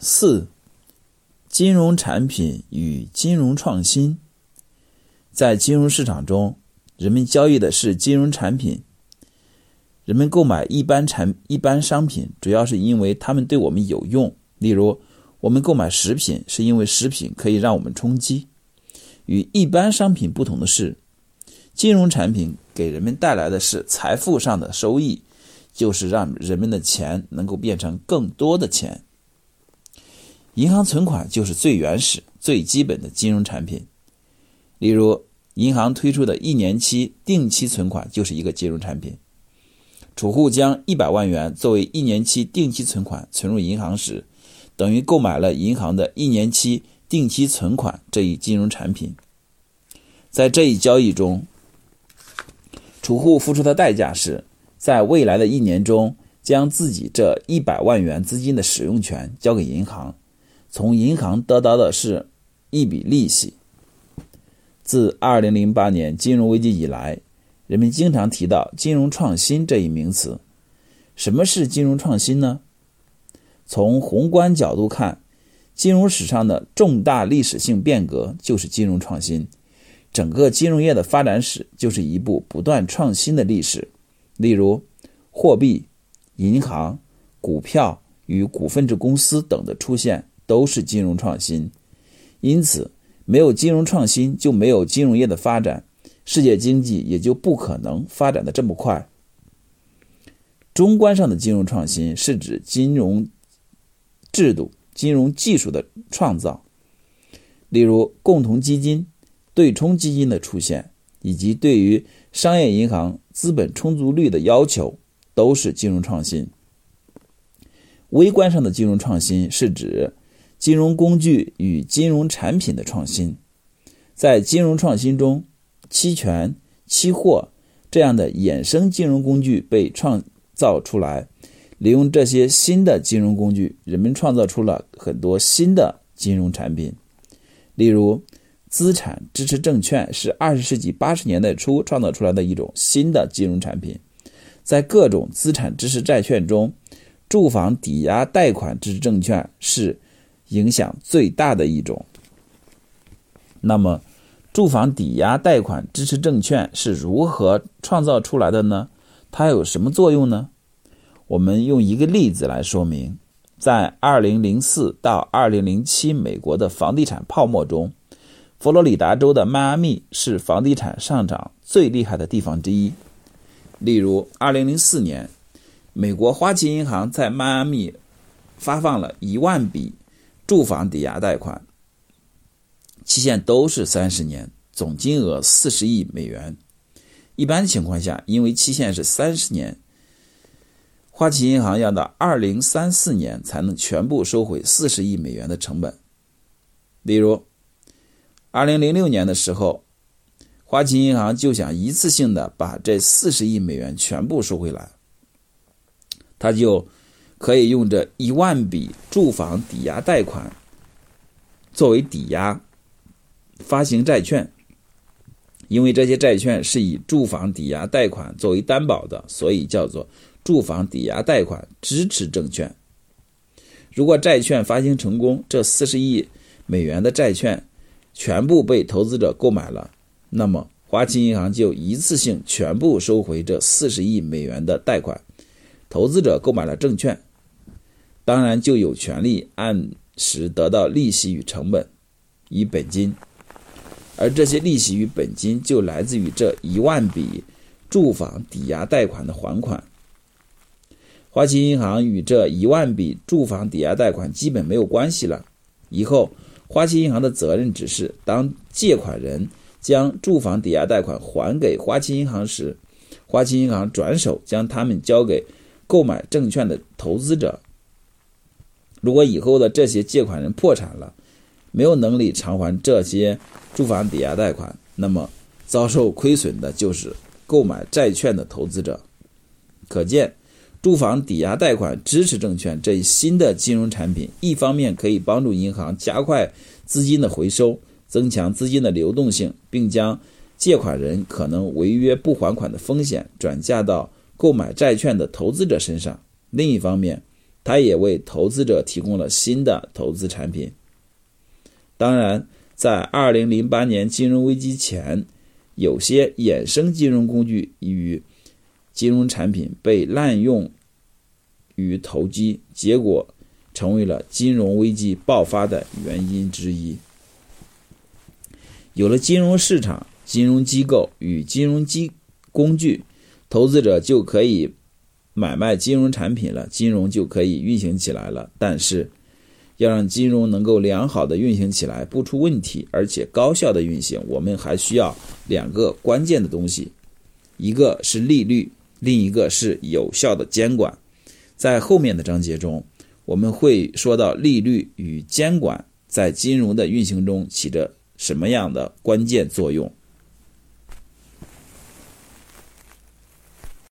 四、金融产品与金融创新。在金融市场中，人们交易的是金融产品。人们购买一般产一般商品，主要是因为它们对我们有用。例如，我们购买食品，是因为食品可以让我们充饥。与一般商品不同的是，金融产品给人们带来的是财富上的收益，就是让人们的钱能够变成更多的钱。银行存款就是最原始、最基本的金融产品。例如，银行推出的一年期定期存款就是一个金融产品。储户将一百万元作为一年期定期存款存入银行时，等于购买了银行的一年期定期存款这一金融产品。在这一交易中，储户付出的代价是在未来的一年中将自己这一百万元资金的使用权交给银行，从银行得到的是一笔利息。自二零零八年金融危机以来。人们经常提到金融创新这一名词。什么是金融创新呢？从宏观角度看，金融史上的重大历史性变革就是金融创新。整个金融业的发展史就是一部不断创新的历史。例如，货币、银行、股票与股份制公司等的出现都是金融创新。因此，没有金融创新，就没有金融业的发展。世界经济也就不可能发展的这么快。中观上的金融创新是指金融制度、金融技术的创造，例如共同基金、对冲基金的出现，以及对于商业银行资本充足率的要求，都是金融创新。微观上的金融创新是指金融工具与金融产品的创新，在金融创新中。期权、期货这样的衍生金融工具被创造出来，利用这些新的金融工具，人们创造出了很多新的金融产品。例如，资产支持证券是二十世纪八十年代初创造出来的一种新的金融产品。在各种资产支持债券中，住房抵押贷款支持证券是影响最大的一种。那么，住房抵押贷款支持证券是如何创造出来的呢？它有什么作用呢？我们用一个例子来说明。在2004到2007美国的房地产泡沫中，佛罗里达州的迈阿密是房地产上涨最厉害的地方之一。例如，2004年，美国花旗银行在迈阿密发放了一万笔住房抵押贷款。期限都是三十年，总金额四十亿美元。一般情况下，因为期限是三十年，花旗银行要到二零三四年才能全部收回四十亿美元的成本。例如，二零零六年的时候，花旗银行就想一次性的把这四十亿美元全部收回来，他就可以用这一万笔住房抵押贷款作为抵押。发行债券，因为这些债券是以住房抵押贷款作为担保的，所以叫做住房抵押贷款支持证券。如果债券发行成功，这四十亿美元的债券全部被投资者购买了，那么花旗银行就一次性全部收回这四十亿美元的贷款。投资者购买了证券，当然就有权利按时得到利息与成本，与本金。而这些利息与本金就来自于这一万笔住房抵押贷款的还款。花旗银行与这一万笔住房抵押贷款基本没有关系了。以后，花旗银行的责任只是当借款人将住房抵押贷款还给花旗银行时，花旗银行转手将他们交给购买证券的投资者。如果以后的这些借款人破产了，没有能力偿还这些住房抵押贷款，那么遭受亏损的就是购买债券的投资者。可见，住房抵押贷款支持证券这一新的金融产品，一方面可以帮助银行加快资金的回收，增强资金的流动性，并将借款人可能违约不还款的风险转嫁到购买债券的投资者身上；另一方面，它也为投资者提供了新的投资产品。当然，在2008年金融危机前，有些衍生金融工具与金融产品被滥用于投机，结果成为了金融危机爆发的原因之一。有了金融市场、金融机构与金融机工具，投资者就可以买卖金融产品了，金融就可以运行起来了。但是，要让金融能够良好的运行起来，不出问题，而且高效的运行，我们还需要两个关键的东西，一个是利率，另一个是有效的监管。在后面的章节中，我们会说到利率与监管在金融的运行中起着什么样的关键作用。